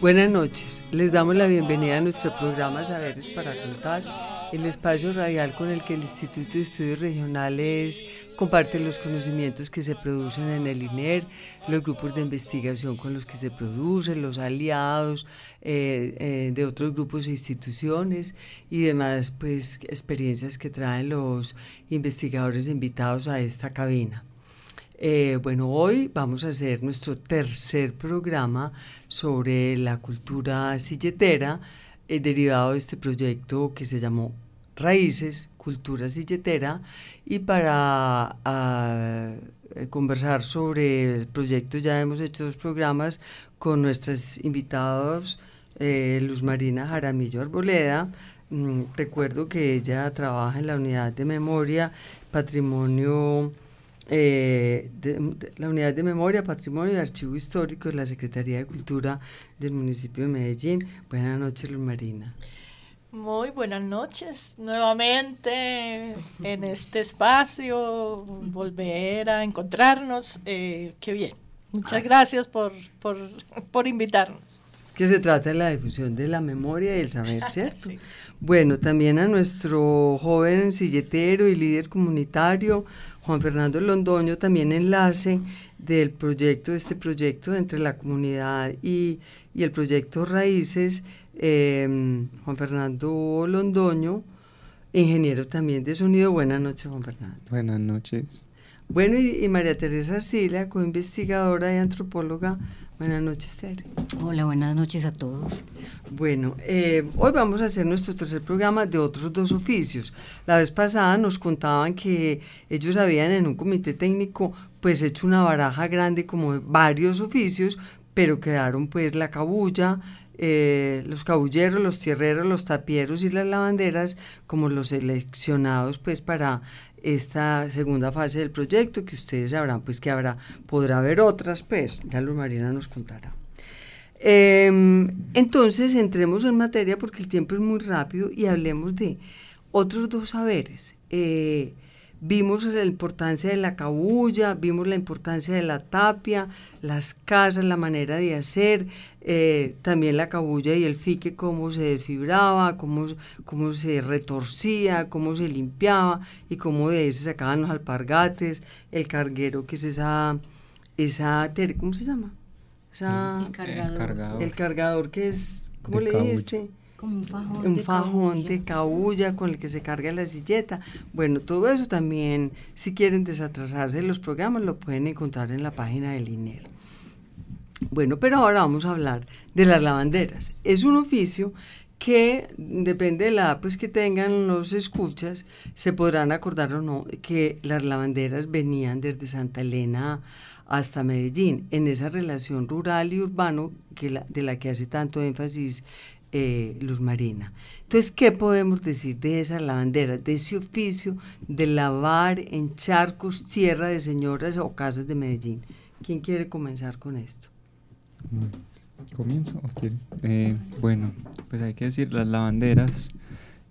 Buenas noches, les damos la bienvenida a nuestro programa Saberes para Contar, el espacio radial con el que el Instituto de Estudios Regionales comparte los conocimientos que se producen en el INER, los grupos de investigación con los que se producen, los aliados eh, eh, de otros grupos e instituciones y demás pues, experiencias que traen los investigadores invitados a esta cabina. Eh, bueno, hoy vamos a hacer nuestro tercer programa sobre la cultura silletera, eh, derivado de este proyecto que se llamó Raíces, Cultura Silletera, y para ah, eh, conversar sobre el proyecto ya hemos hecho dos programas con nuestros invitados, Luz Marina Jaramillo Arboleda, Mm, recuerdo que ella trabaja en la unidad de memoria, patrimonio eh, de, de la Unidad de Memoria, Patrimonio y Archivo Histórico de la Secretaría de Cultura del municipio de Medellín. Buenas noches, Luz Marina. Muy buenas noches, nuevamente en este espacio, volver a encontrarnos, eh, qué bien. Muchas gracias por, por, por invitarnos. Es que se trata de la difusión de la memoria y el saber, ¿cierto? Sí. Bueno, también a nuestro joven silletero y líder comunitario, Juan Fernando Londoño, también enlace del proyecto, de este proyecto entre la comunidad y, y el proyecto Raíces, eh, Juan Fernando Londoño, ingeniero también de sonido. Buenas noches, Juan Fernando. Buenas noches. Bueno, y, y María Teresa Arcila, co-investigadora y antropóloga. Buenas noches, Tere. Hola, buenas noches a todos. Bueno, eh, hoy vamos a hacer nuestro tercer programa de otros dos oficios. La vez pasada nos contaban que ellos habían en un comité técnico pues hecho una baraja grande como de varios oficios, pero quedaron pues la cabulla, eh, los cabulleros, los tierreros, los tapieros y las lavanderas como los seleccionados pues para esta segunda fase del proyecto que ustedes sabrán pues que habrá podrá haber otras pues ya Luz Marina nos contará. Em, entonces entremos en materia porque el tiempo es muy rápido y hablemos de otros dos saberes. Eh, vimos la importancia de la cabulla vimos la importancia de la tapia las casas la manera de hacer eh, también la cabulla y el fique, cómo se desfibraba, cómo, cómo se retorcía, cómo se limpiaba y cómo de ahí se sacaban los alpargates, el carguero, que es esa, esa ¿cómo se llama? Esa- El cargador. cargador. el cargador que es, ¿cómo De le cabulla. Como un fajón. un de fajón de con el que se carga la silleta. Bueno, todo eso también, si quieren desatrasarse de los programas, lo pueden encontrar en la página del INER. Bueno, pero ahora vamos a hablar de las lavanderas. Es un oficio que depende de la pues, que tengan los escuchas, se podrán acordar o no que las lavanderas venían desde Santa Elena hasta Medellín, en esa relación rural y urbano que la- de la que hace tanto énfasis eh, Luz Marina. Entonces, ¿qué podemos decir de esas lavanderas, de ese oficio de lavar en charcos tierra de señoras o casas de Medellín? ¿Quién quiere comenzar con esto? Mm, ¿Comienzo? Eh, bueno, pues hay que decir, las lavanderas,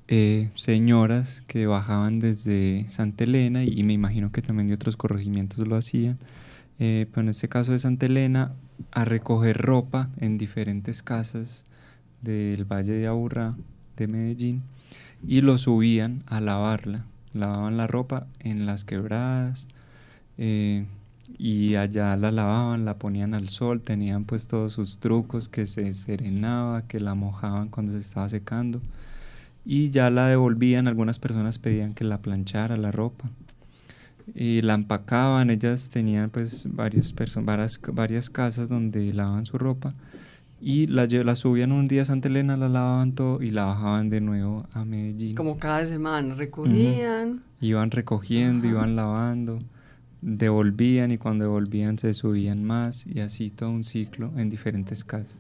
eh, señoras que bajaban desde Santa Elena y, me imagino que también de otros corregimientos lo hacían, eh, pero en este caso de Santa Elena, a recoger ropa en diferentes casas del Valle de Aburrá, de Medellín, y lo subían a lavarla, lavaban la ropa en las quebradas, eh, y allá la lavaban, la ponían al sol, tenían pues todos sus trucos, que se serenaba, que la mojaban cuando se estaba secando. y ya la devolvían, algunas personas pedían que la planchara la ropa y la empacaban, ellas tenían pues varias, varias, varias casas donde lavaban su ropa y la, la subían un día a Santa Elena, la lavaban todo y la bajaban de nuevo a Medellín. Como cada semana, recogían. Iban recogiendo, iban lavando, devolvían y cuando devolvían se subían más y así todo un ciclo en diferentes casas.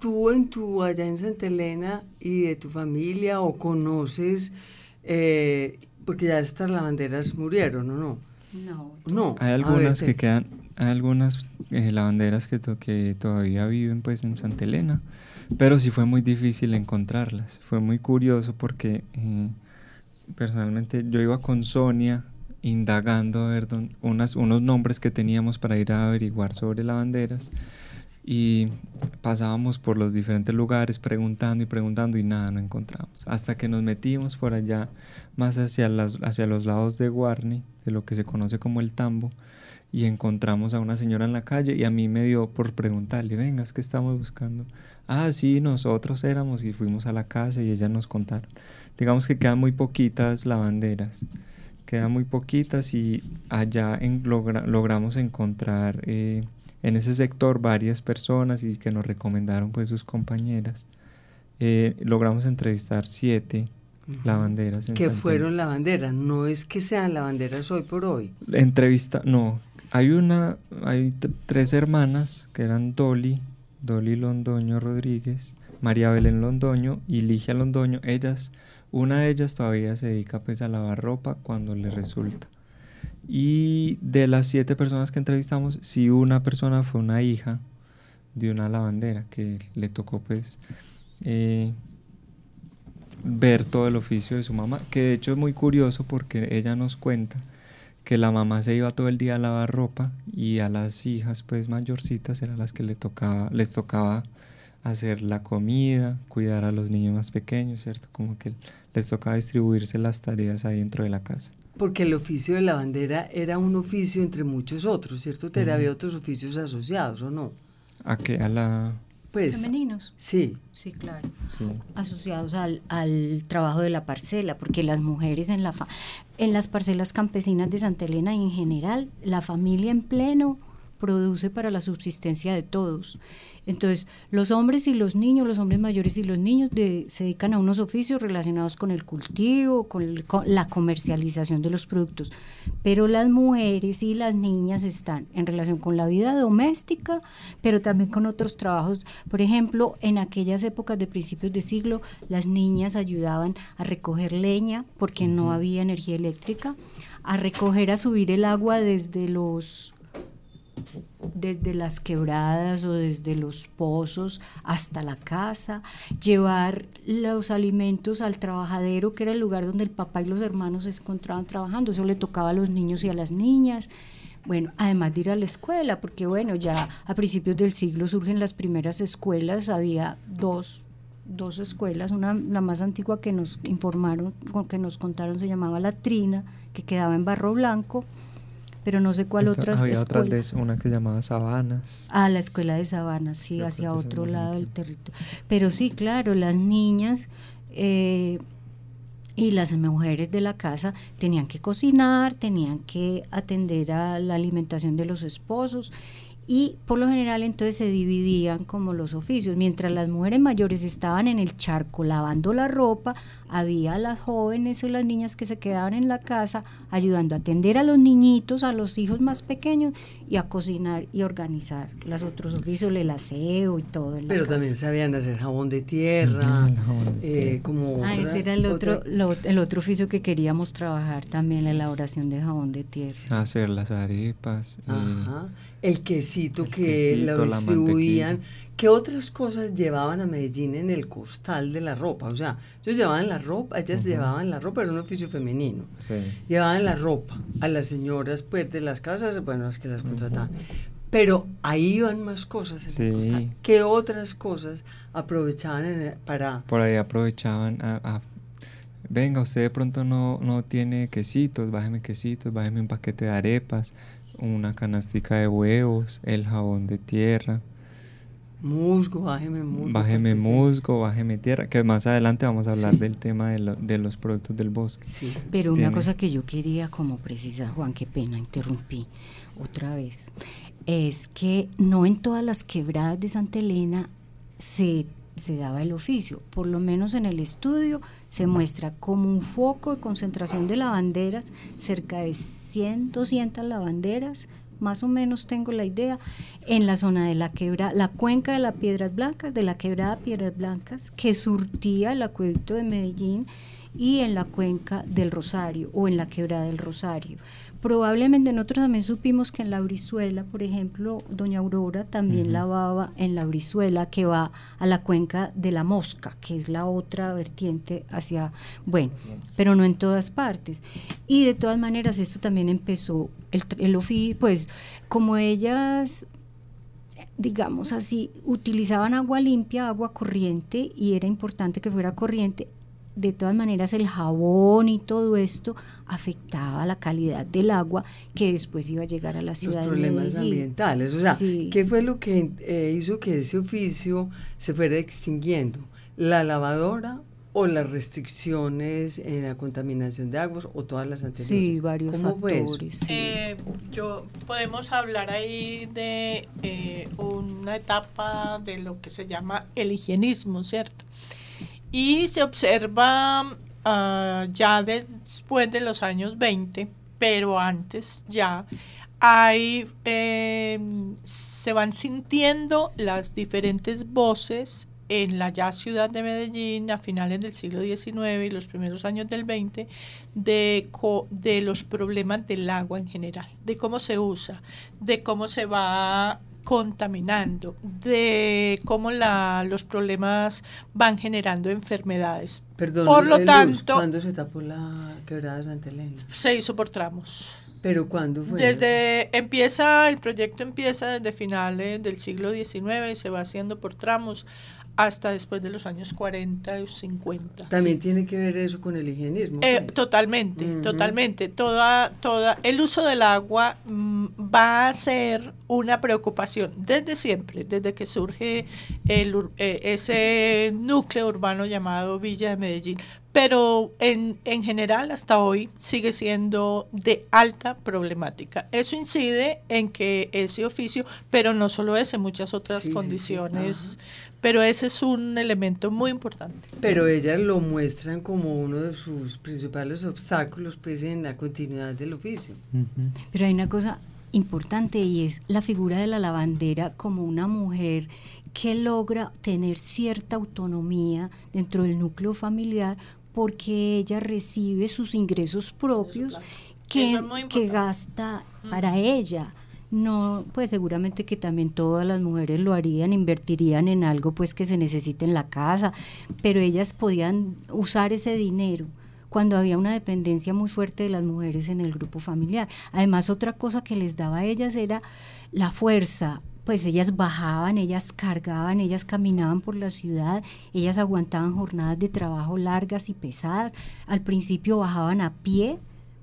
Tú en tu, allá en Santa Elena y de tu familia o conoces, eh, porque ya estas lavanderas murieron, ¿o no? No. No. Hay algunas que quedan, algunas eh, lavanderas que, todavía viven pues en Santa Elena, pero sí fue muy difícil encontrarlas. Fue muy curioso porque eh, personalmente yo iba con Sonia indagando a ver unos nombres que teníamos para ir a averiguar sobre lavanderas y pasábamos por los diferentes lugares preguntando y preguntando y nada, no encontramos. Hasta que nos metimos por allá más hacia, las, hacia los lados de Guarni, de lo que se conoce como el Tambo, y encontramos a una señora en la calle y a mí me dio por preguntarle, venga, es que estamos buscando. Ah, sí, nosotros éramos y fuimos a la casa y ella nos contaron. Digamos que quedan muy poquitas lavanderas, quedan muy poquitas y allá en, logramos encontrar... Eh, en ese sector varias personas y que nos recomendaron pues sus compañeras. Eh, logramos entrevistar siete lavanderas. que fueron lavanderas, no es que sean lavanderas hoy por hoy. Entrevista, no, hay una, hay tres hermanas que eran Dolly, Dolly Londoño Rodríguez, María Belén Londoño y Ligia Londoño. Ellas, una de ellas todavía se dedica pues a lavar ropa cuando le resulta. Y de las siete personas que entrevistamos, sí una persona fue una hija de una lavandera que le tocó pues eh, ver todo el oficio de su mamá, que de hecho es muy curioso porque ella nos cuenta que la mamá se iba todo el día a lavar ropa y a las hijas pues mayorcitas eran las que le tocaba, les tocaba hacer la comida, cuidar a los niños más pequeños, ¿cierto? Como que les tocaba distribuirse las tareas ahí dentro de la casa. Porque el oficio de lavandera era un oficio entre muchos otros, ¿cierto? Te había otros oficios asociados, ¿o no? ¿A qué? ¿A la...? Pues, ¿Femeninos? Sí. Sí, claro. Asociados al, al, trabajo de la parcela, porque las mujeres en, la en las parcelas campesinas de Santa Elena y en general, la familia en pleno produce para la subsistencia de todos. Entonces, los hombres y los niños, los hombres mayores y los niños se dedican a unos oficios relacionados con el cultivo, con, la comercialización de los productos, pero las mujeres y las niñas están en relación con la vida doméstica, pero también con otros trabajos. Por ejemplo, en aquellas épocas de principios de siglo, las niñas ayudaban a recoger leña porque no había energía eléctrica, a recoger, a subir el agua desde los desde las quebradas o desde los pozos hasta la casa, llevar los alimentos al trabajadero, que era el lugar donde el papá y los hermanos se encontraban trabajando, eso le tocaba a los niños y a las niñas. Bueno, además de ir a la escuela, porque bueno, ya a principios del siglo surgen las primeras escuelas, había dos, dos escuelas, una la más antigua que nos informaron, que nos contaron se llamaba La Trina, que quedaba en Barro Blanco, pero no sé cuál otra Había otra vez una que llamaba Sabanas. Ah, la escuela de Sabanas, sí, hacia otro lado del territorio. Pero sí, claro, las niñas eh, y las mujeres de la casa tenían que cocinar, tenían que atender a la alimentación de los esposos y por lo general entonces se dividían como los oficios. Mientras las mujeres mayores estaban en el charco lavando la ropa, había las jóvenes o las niñas que se quedaban en la casa ayudando a atender a los niñitos, a los hijos más pequeños y a cocinar y organizar los otros oficios, el aseo y todo. Pero también sabían hacer jabón de tierra, eh, como... Ah, ese era el otro, el otro oficio que queríamos trabajar también, la elaboración de jabón de tierra. Hacer las arepas. Ajá el quesito que lo distribuían. ¿Qué otras cosas llevaban a Medellín en el costal de la ropa? O sea, ellos llevaban la ropa, ellas llevaban la ropa, era un oficio femenino. Llevaban la ropa a las señoras pues, de las casas, bueno, las que las contrataban. Pero ahí iban más cosas en el costal. ¿Qué otras cosas aprovechaban para...? Por ahí aprovechaban a, venga, usted de pronto no, no tiene quesitos, bájeme quesitos, bájeme un paquete de arepas, una canastica de huevos, el jabón de tierra. Musgo, bájeme musgo. Bájeme musgo, bájeme tierra, que más adelante vamos a hablar Sí. del tema de, lo- de los productos del bosque. Sí. Pero una Tiene- cosa que yo quería como precisar, Juan, qué pena, interrumpí otra vez, es que no en todas las quebradas de Santa Elena se, se daba el oficio, por lo menos en el estudio se muestra como un foco de concentración de lavanderas, cerca de 100, 200 lavanderas, más o menos tengo la idea, en la zona de la quebrada, la cuenca de las Piedras Blancas, de la quebrada Piedras Blancas, que surtía el acueducto de Medellín y en la cuenca del Rosario o en la quebrada del Rosario. Probablemente nosotros también supimos que en la Brizuela, por ejemplo, doña Aurora también lavaba en la Brizuela que va a la cuenca de la Mosca, que es la otra vertiente hacia, bueno, pero no en todas partes. Y de todas maneras esto también empezó el, el oficio, pues como ellas digamos así, utilizaban agua limpia, agua corriente, y era importante que fuera corriente. De todas maneras, el jabón y todo esto afectaba la calidad del agua que después iba a llegar a la Los ciudad de problemas Medellín. ambientales. O sea, Sí. ¿qué fue lo que eh, hizo que ese oficio se fuera extinguiendo? ¿La lavadora o las restricciones en la contaminación de aguas o todas las anteriores? Sí, varios ¿Cómo fue eso? factores. sí. Eh, yo podemos hablar ahí de eh, una etapa de lo que se llama el higienismo, ¿cierto? Y se observa ah, ya después de los años 20, pero antes ya, hay, eh, se van sintiendo las diferentes voces en la ya ciudad de Medellín a finales del siglo XIX y los primeros años del XX de, de los problemas del agua en general, de cómo se usa, de cómo se va contaminando, de cómo la, los problemas van generando enfermedades. Perdón, Por lo tanto- ¿cuándo se tapó la quebrada de Santa Elena? Se hizo por tramos. ¿Pero cuándo fue? Desde empieza, el proyecto empieza desde finales del siglo XIX y se va haciendo por tramos hasta después de los años 40 y 50. También sí. tiene que ver eso con el higienismo. Eh, pues. totalmente, totalmente. Toda, toda, el uso del agua mm, va a ser una preocupación desde siempre, desde que surge el, eh, ese núcleo urbano llamado Villa de Medellín. Pero en, en general, hasta hoy, sigue siendo de alta problemática. Eso incide en que ese oficio, pero no solo ese, muchas otras Sí, sí, sí, condiciones, pero ese es un elemento muy importante. Pero ellas lo muestran como uno de sus principales obstáculos pues, en la continuidad del oficio. Pero hay una cosa importante y es la figura de la lavandera como una mujer que logra tener cierta autonomía dentro del núcleo familiar porque ella recibe sus ingresos propios que, Eso es muy que importante. gasta para ella. No, pues seguramente que también todas las mujeres lo harían, invertirían en algo pues que se necesite en la casa, pero ellas podían usar ese dinero cuando había una dependencia muy fuerte de las mujeres en el grupo familiar. Además, otra cosa que les daba a ellas era la fuerza. Pues ellas bajaban, ellas cargaban, ellas caminaban por la ciudad, ellas aguantaban jornadas de trabajo largas y pesadas. Al principio bajaban a pie,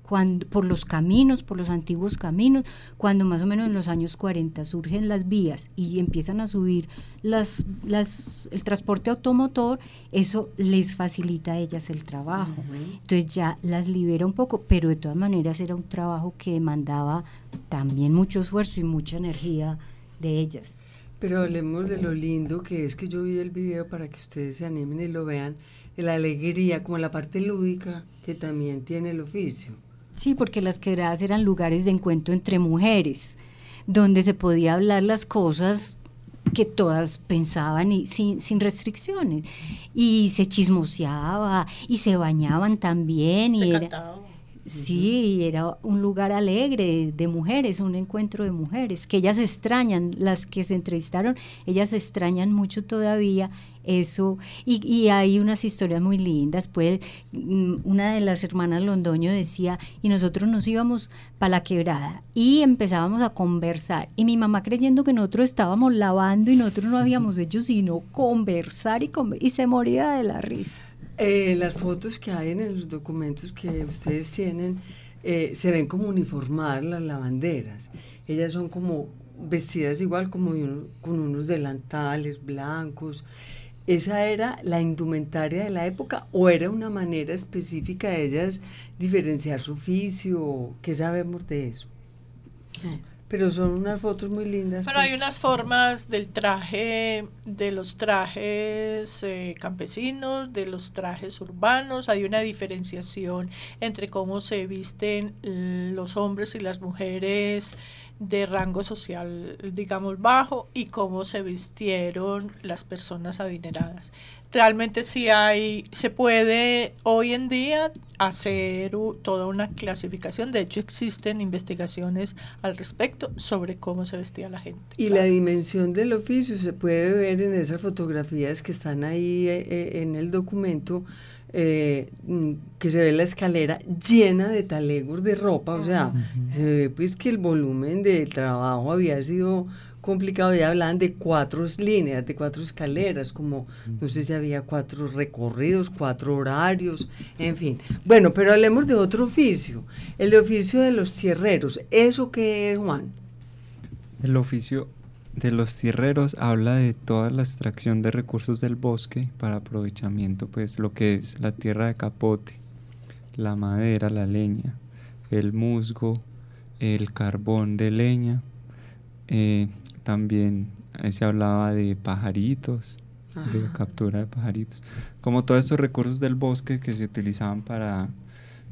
cuando, por los caminos, por los antiguos caminos, cuando más o menos en los años 40 surgen las vías y empiezan a subir las, las, el transporte automotor, eso les facilita a ellas el trabajo. Entonces ya las libera un poco, pero de todas maneras era un trabajo que demandaba también mucho esfuerzo y mucha energía de ellas. Pero hablemos de lo lindo que es que yo vi el video para que ustedes se animen y lo vean, de la alegría, como la parte lúdica que también tiene el oficio. Sí, porque las quebradas eran lugares de encuentro entre mujeres, donde se podía hablar las cosas que todas pensaban y sin, sin restricciones. Y se chismoseaba y se bañaban también. Se y era. Sí, era un lugar alegre de mujeres, un encuentro de mujeres, que ellas extrañan, las que se entrevistaron, ellas extrañan mucho todavía eso, y, hay unas historias muy lindas, pues mm, una de las hermanas Londoño decía, y nosotros nos íbamos para la quebrada y empezábamos a conversar, y mi mamá creyendo que nosotros estábamos lavando y nosotros no habíamos hecho sino conversar y, conver- y se moría de la risa. Eh, las fotos que hay en los documentos que ustedes tienen eh, se ven como uniformadas las lavanderas. Ellas son como vestidas igual como con unos delantales blancos. ¿Esa era la indumentaria de la época o era una manera específica de ellas diferenciar su oficio? ¿Qué sabemos de eso? Pero son unas fotos muy lindas. Pero hay pues. unas formas del traje, de los trajes eh, campesinos, de los trajes urbanos. Hay una diferenciación entre cómo se visten los hombres y las mujeres de rango social, digamos, bajo y cómo se vistieron las personas adineradas. Realmente sí hay, se puede hoy en día hacer toda una clasificación, de hecho existen investigaciones al respecto sobre cómo se vestía la gente. Y la dimensión del oficio se puede ver en esas fotografías que están ahí eh, eh, en el documento, eh, mm, que se ve la escalera llena de talegos de ropa, o sea, se ve pues que el volumen de trabajo había sido complicado, ya hablaban de cuatro líneas, de cuatro escaleras, como no sé si había cuatro recorridos, cuatro horarios, en fin. Bueno, pero hablemos de otro oficio, el oficio de los tierreros. ¿Eso qué es, Juan? El oficio de los tierreros habla de toda la extracción de recursos del bosque para aprovechamiento, pues lo que es la tierra de capote, la madera, la leña, el musgo, el carbón de leña, eh, también se hablaba de pajaritos, de captura de pajaritos, como todos estos recursos del bosque que se utilizaban para,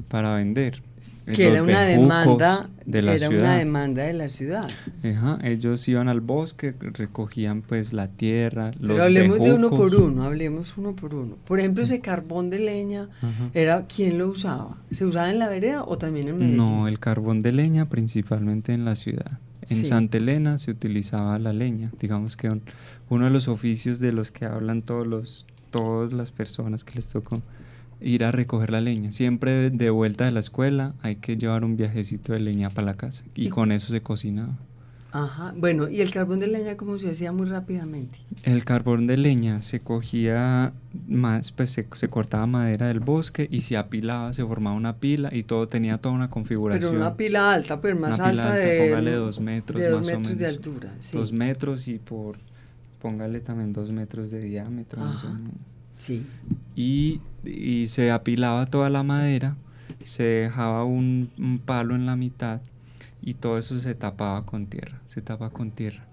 para vender que era una demanda de la era una demanda de la ciudad. Ajá, ellos iban al bosque, recogían pues la tierra, los Pero hablemos de uno por uno, hablemos uno por uno. Por ejemplo, ese carbón de leña, era ¿quién lo usaba? ¿Se usaba en la vereda o también en Medellín? No, el carbón de leña principalmente en la ciudad. En Santa Elena se utilizaba la leña, digamos que uno de los oficios de los que hablan todos los todas las personas que les tocó ir a recoger la leña. Siempre de vuelta de la escuela hay que llevar un viajecito de leña para la casa y, con eso se cocinaba. Ajá, bueno, ¿y el carbón de leña cómo se hacía muy rápidamente? El carbón de leña se cogía más, pues se, cortaba madera del bosque y se apilaba, se formaba una pila y todo tenía toda una configuración. Pero una pila alta, pero más una alta, de... póngale dos metros de más o menos. de altura, sí. Dos metros y por, póngale también dos metros de diámetro más o menos. Sí. Y, se apilaba toda la madera, se dejaba un, palo en la mitad y todo eso se tapaba con tierra, se tapa con tierra.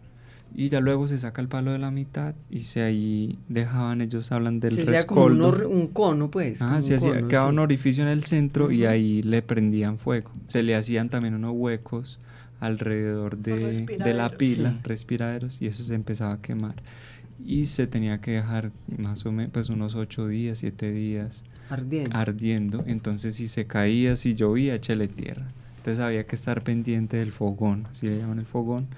Y ya luego se saca el palo de la mitad y se ahí dejaban, ellos hablan del se rescoldo. Como un, cono, pues. Ah, se hacía, quedaba un orificio en el centro y ahí le prendían fuego. Se le hacían también unos huecos alrededor de, de la pila, respiraderos, y eso se empezaba a quemar y se tenía que dejar más o menos pues unos ocho días, siete días ardiendo. ardiendo. Entonces si se caía, si llovía, échale tierra. Entonces había que estar pendiente del fogón, así le llaman el fogón.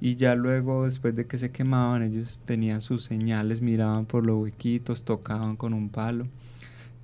Y ya luego, después de que se quemaban, ellos tenían sus señales, miraban por los huequitos, tocaban con un palo.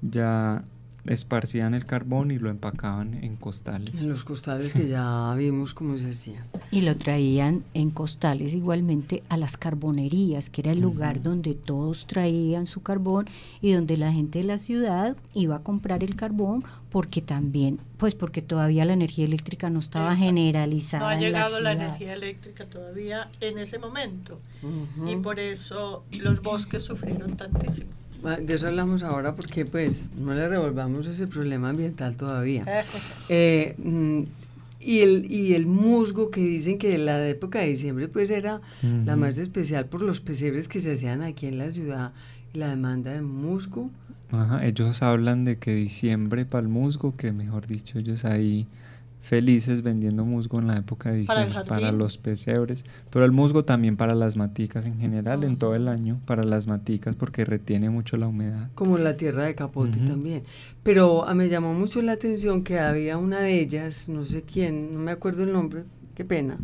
Ya esparcían el carbón y lo empacaban en costales. En los costales que ya vimos cómo se hacían. Y lo traían en costales igualmente a las carbonerías, que era el lugar donde todos traían su carbón y donde la gente de la ciudad iba a comprar el carbón porque también, pues porque todavía la energía eléctrica no estaba generalizada. No ha llegado la, energía eléctrica todavía en ese momento y por eso los bosques sufrieron tantísimo. De eso hablamos ahora porque pues no le revolvamos ese problema ambiental todavía. Eh, mm, y, el, y el musgo que dicen que en la época de diciembre pues era la más especial por los pesebres que se hacían aquí en la ciudad y la demanda de musgo. Ajá, ellos hablan de que diciembre para el musgo, que mejor dicho ellos ahí felices vendiendo musgo en la época de diciembre para, los pesebres, pero el musgo también para las maticas en general, en todo el año, para las maticas porque retiene mucho la humedad. Como la tierra de capote también. Pero a ah, me llamó mucho la atención que había una de ellas, no sé quién, no me acuerdo el nombre, qué pena,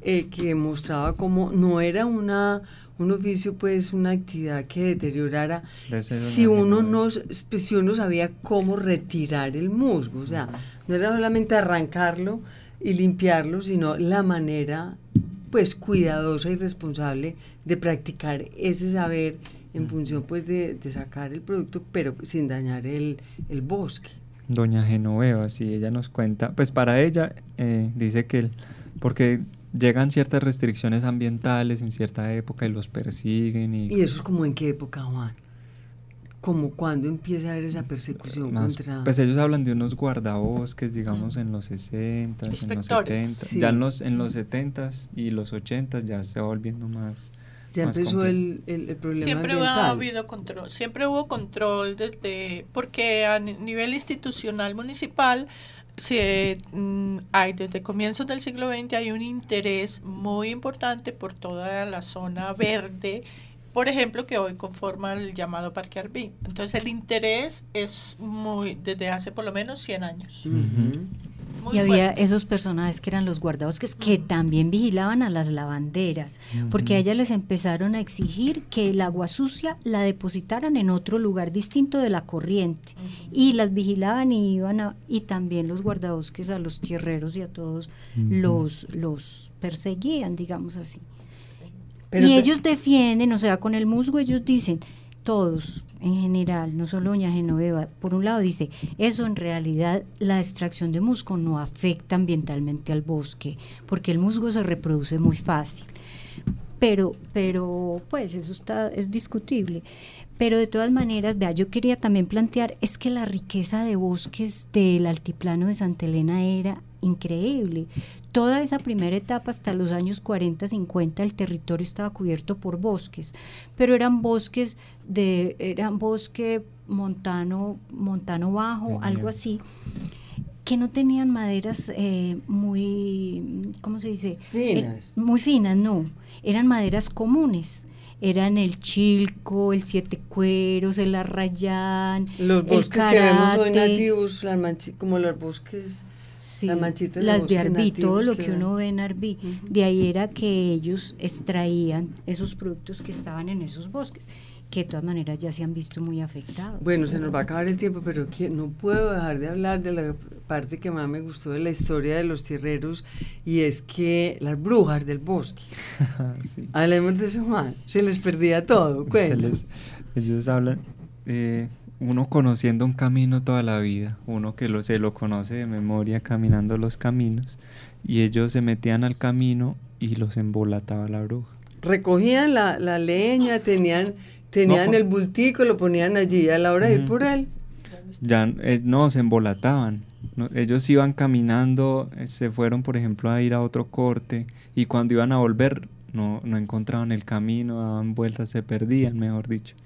eh, que mostraba como no era una un oficio pues una actividad que deteriorara. Si uno no pues, si uno sabía cómo retirar el musgo o sea no era solamente arrancarlo y limpiarlo sino la manera pues cuidadosa y responsable de practicar ese saber en función pues de, sacar el producto pero sin dañar el, bosque. Doña Genoveva si ella nos cuenta pues para ella eh, dice que porque llegan ciertas restricciones ambientales en cierta época y los persiguen. ¿Y, ¿Y eso es como en qué época, Juan? como cuando empieza a haber esa persecución contra... Pues ellos hablan de unos guardabosques, digamos, en los 60, en los 70, ya en los, en los 70 y los 80 ya se va volviendo más... Ya empezó el, el, problema Siempre ha habido control, siempre hubo control desde, porque a nivel institucional municipal se, mm, hay desde comienzos del siglo XX hay un interés muy importante por toda la zona verde por ejemplo, que hoy conforma el llamado Parque Arbí. Entonces el interés es muy, desde hace por lo menos 100 años. Y había esos personajes que eran los guardabosques que también vigilaban a las lavanderas, porque a ellas les empezaron a exigir que el agua sucia la depositaran en otro lugar distinto de la corriente. Y las vigilaban y iban a, y también los guardabosques a los tierreros y a todos los, los perseguían, digamos así. Y ellos defienden, o sea, con el musgo ellos dicen, todos en general, no solo doña Genoveva, por un lado dice, eso en realidad la extracción de musgo no afecta ambientalmente al bosque, porque el musgo se reproduce muy fácil. Pero, pero, pues eso está, es discutible. Pero de todas maneras, vea, yo quería también plantear, es que la riqueza de bosques del altiplano de Santa Elena era increíble. Toda esa primera etapa hasta los años 40, 50 el territorio estaba cubierto por bosques, pero eran bosques de eran bosque montano montano bajo, algo así que no tenían maderas eh, muy, ¿cómo se dice? Finas. muy finas, no. Eran maderas comunes. Eran el chilco, el siete cueros, el arrayán. Los bosques que vemos hoy nativos, como los bosques las, de Arbí, todo lo que, uno ve en Arbí. De ahí era que ellos extraían esos productos que estaban en esos bosques, que de todas maneras ya se han visto muy afectados. Bueno, se nos va a acabar el tiempo, pero no puedo dejar de hablar de la parte que más me gustó de la historia de los tierreros, y es que las brujas del bosque. Hablemos de eso, Juan. Se les perdía todo. ellos hablan... Eh, uno conociendo un camino toda la vida, uno que lo, se lo conoce de memoria caminando los caminos, y ellos se metían al camino y los embolataba la bruja. Recogían la, la leña, tenían, tenían el bultico, lo ponían allí a la hora de ir por él. Ya eh, no, se embolataban. ellos iban caminando, eh, se fueron, por ejemplo, a ir a otro corte, y cuando iban a volver, no, no encontraban el camino, daban vueltas, se perdían, mejor dicho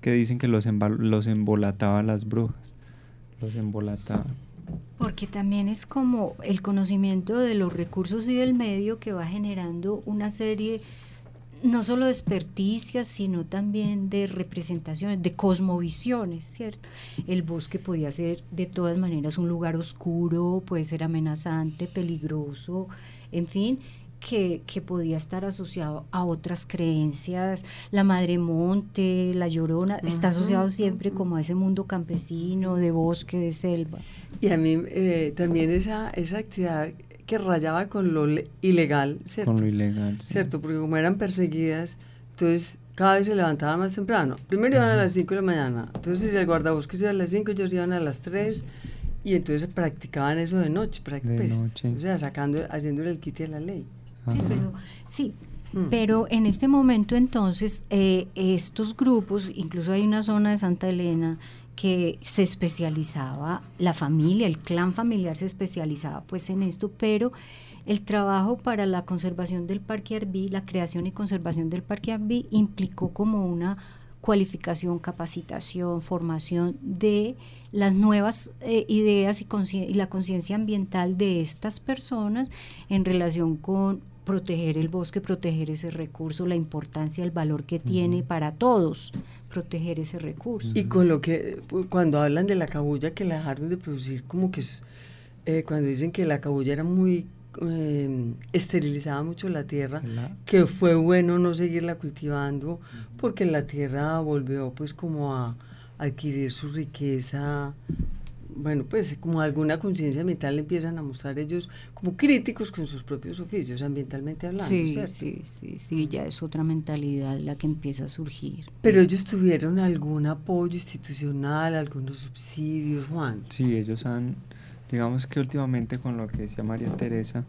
que dicen que los, los embolataba las brujas, los embolataba. Porque también es como el conocimiento de los recursos y del medio que va generando una serie no solo de experticias, sino también de representaciones, de cosmovisiones, ¿cierto? El bosque podía ser de todas maneras un lugar oscuro, puede ser amenazante, peligroso, en fin, que, podía estar asociado a otras creencias, la madre monte, la llorona, está asociado siempre como a ese mundo campesino, de bosque, de selva. Y a mí eh, también esa, esa actividad que rayaba con lo ilegal, ¿cierto? Con lo ilegal. ¿Cierto? Porque como eran perseguidas, entonces cada vez se levantaban más temprano. Primero iban a las 5 de la mañana, entonces si el guardabosques iba a las 5, ellos iban a las 3 y entonces practicaban eso de noche, de pues, noche. o sea, sacando, haciéndole el quite a la ley. Sí, pero, sí, mm. pero en este momento entonces eh, estos grupos, incluso hay una zona de Santa Elena que se especializaba, la familia, el clan familiar se especializaba pues en esto, pero el trabajo para la conservación del Parque Arbí, la creación y conservación del Parque Arbí implicó como una cualificación, capacitación, formación de las nuevas eh, ideas y, y la conciencia ambiental de estas personas en relación con proteger el bosque, proteger ese recurso, la importancia, el valor que tiene para todos proteger ese recurso. Y con lo que, cuando hablan de la cabulla que la dejaron de producir, como que es, eh, cuando dicen que la cabulla era muy, eh, esterilizaba mucho la tierra, que fue bueno no seguirla cultivando, porque la tierra volvió pues como a adquirir su riqueza bueno, pues como alguna conciencia ambiental empiezan a mostrar ellos como críticos con sus propios oficios, ambientalmente hablando. Sí, sí, sí, sí, ya es otra mentalidad la que empieza a surgir. Pero ellos tuvieron algún apoyo institucional, algunos subsidios, Juan. Sí, ellos han, digamos que últimamente con lo que decía María Teresa,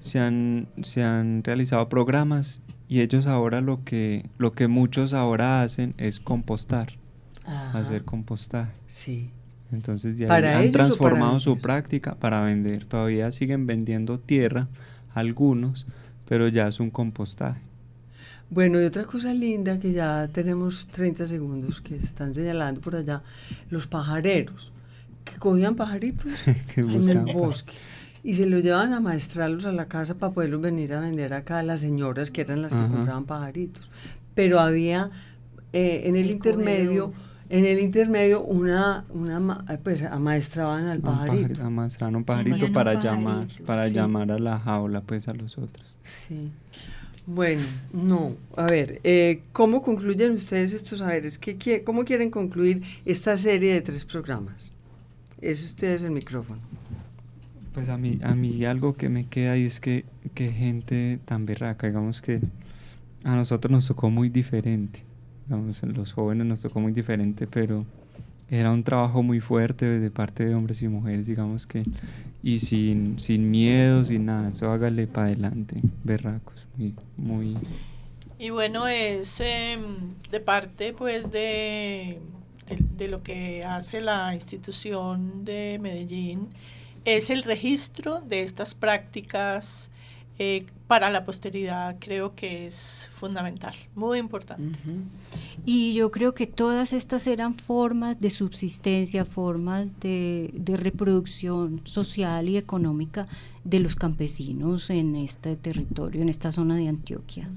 se han, se han realizado programas y ellos ahora lo que, lo que muchos ahora hacen es compostar, Ajá. hacer compostaje. Sí. Entonces ya ¿Para han transformado su práctica para vender. Todavía siguen vendiendo tierra, algunos, pero ya es un compostaje. Bueno, y otra cosa linda que ya tenemos 30 segundos que están señalando por allá, los pajareros, que cogían pajaritos Que en el bosque y se los llevaban a maestrarlos a la casa para poderlos venir a vender acá a las señoras que eran las que compraban pajaritos. Pero había eh, en el, El intermedio, comedor. En el intermedio una, una pues amaestraban al pajarito. pajarito, amastraron un pajarito un para llamar, para sí. llamar a la jaula pues a los otros. Sí. Bueno, no. A ver, eh, ¿cómo concluyen ustedes estos saberes? ¿Qué, quie- ¿Cómo quieren concluir esta serie de tres programas? Es ustedes el micrófono. Pues a mí, a mí algo que me queda y es que, que gente tan berraca, digamos que a nosotros nos tocó muy diferente, los jóvenes nos tocó muy diferente, pero era un trabajo muy fuerte de parte de hombres y mujeres, digamos que, y sin, sin miedo, sin nada, eso hágale para adelante, berracos, muy, muy, Y bueno, es em, de parte pues de, de lo que hace la institución de Medellín, es el registro de estas prácticas eh, para la posteridad, creo que es fundamental, muy importante. Y yo creo que todas estas eran formas de subsistencia, formas de, de reproducción social y económica de los campesinos en este territorio, en esta zona de Antioquia.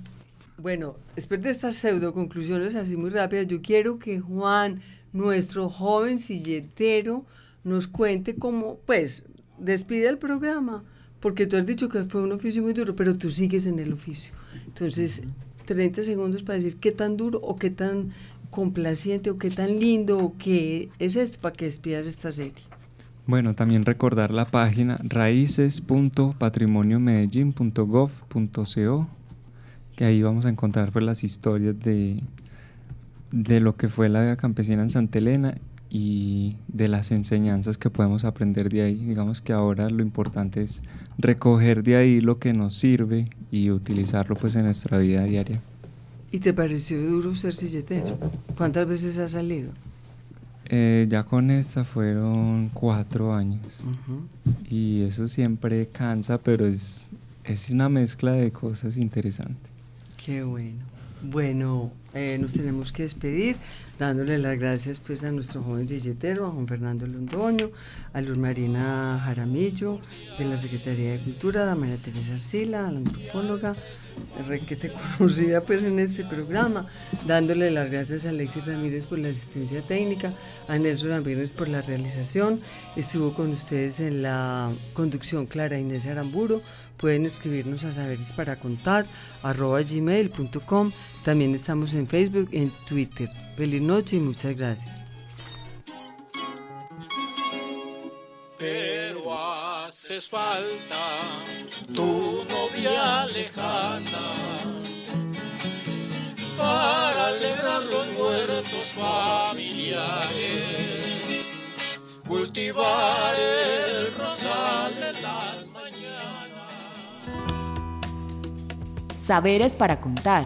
Bueno, después de estas pseudo conclusiones así muy rápidas, yo quiero que Juan, nuestro joven silletero, nos cuente cómo, pues, despide el programa, porque tú has dicho que fue un oficio muy duro, pero tú sigues en el oficio. Entonces, 30 segundos para decir qué tan duro o qué tan complaciente o qué tan lindo o qué es esto para que despidas esta serie. Bueno, también recordar la página raíces.patrimoniomedellín.gov.co, que ahí vamos a encontrar pues, las historias de, de lo que fue la vida campesina en Santa Elena y de las enseñanzas que podemos aprender de ahí. Digamos que ahora lo importante es recoger de ahí lo que nos sirve y utilizarlo pues en nuestra vida diaria. ¿Y te pareció duro ser silletero? ¿Cuántas veces has salido? Eh, ya con esta fueron cuatro años. Y eso siempre cansa, pero es, es una mezcla de cosas interesantes. Qué bueno. Bueno, eh, nos tenemos que despedir dándole las gracias pues a nuestro joven silletero, a Juan Fernando Londoño, a Luz Marina Jaramillo de la Secretaría de Cultura, a María Teresa Arcila, a la antropóloga, requete conocida pues en este programa, dándole las gracias a Alexis Ramírez por la asistencia técnica, a Nelson Ramírez por la realización, estuvo con ustedes en la conducción Clara Inés Aramburo, pueden escribirnos a saberes para contar arroba gmail.com también estamos en Facebook en Twitter feliz noche y muchas gracias Pero haces falta tu novia lejana para alegrar los muertos familiares, cultivar el rosal en las mañanas. Saberes para contar.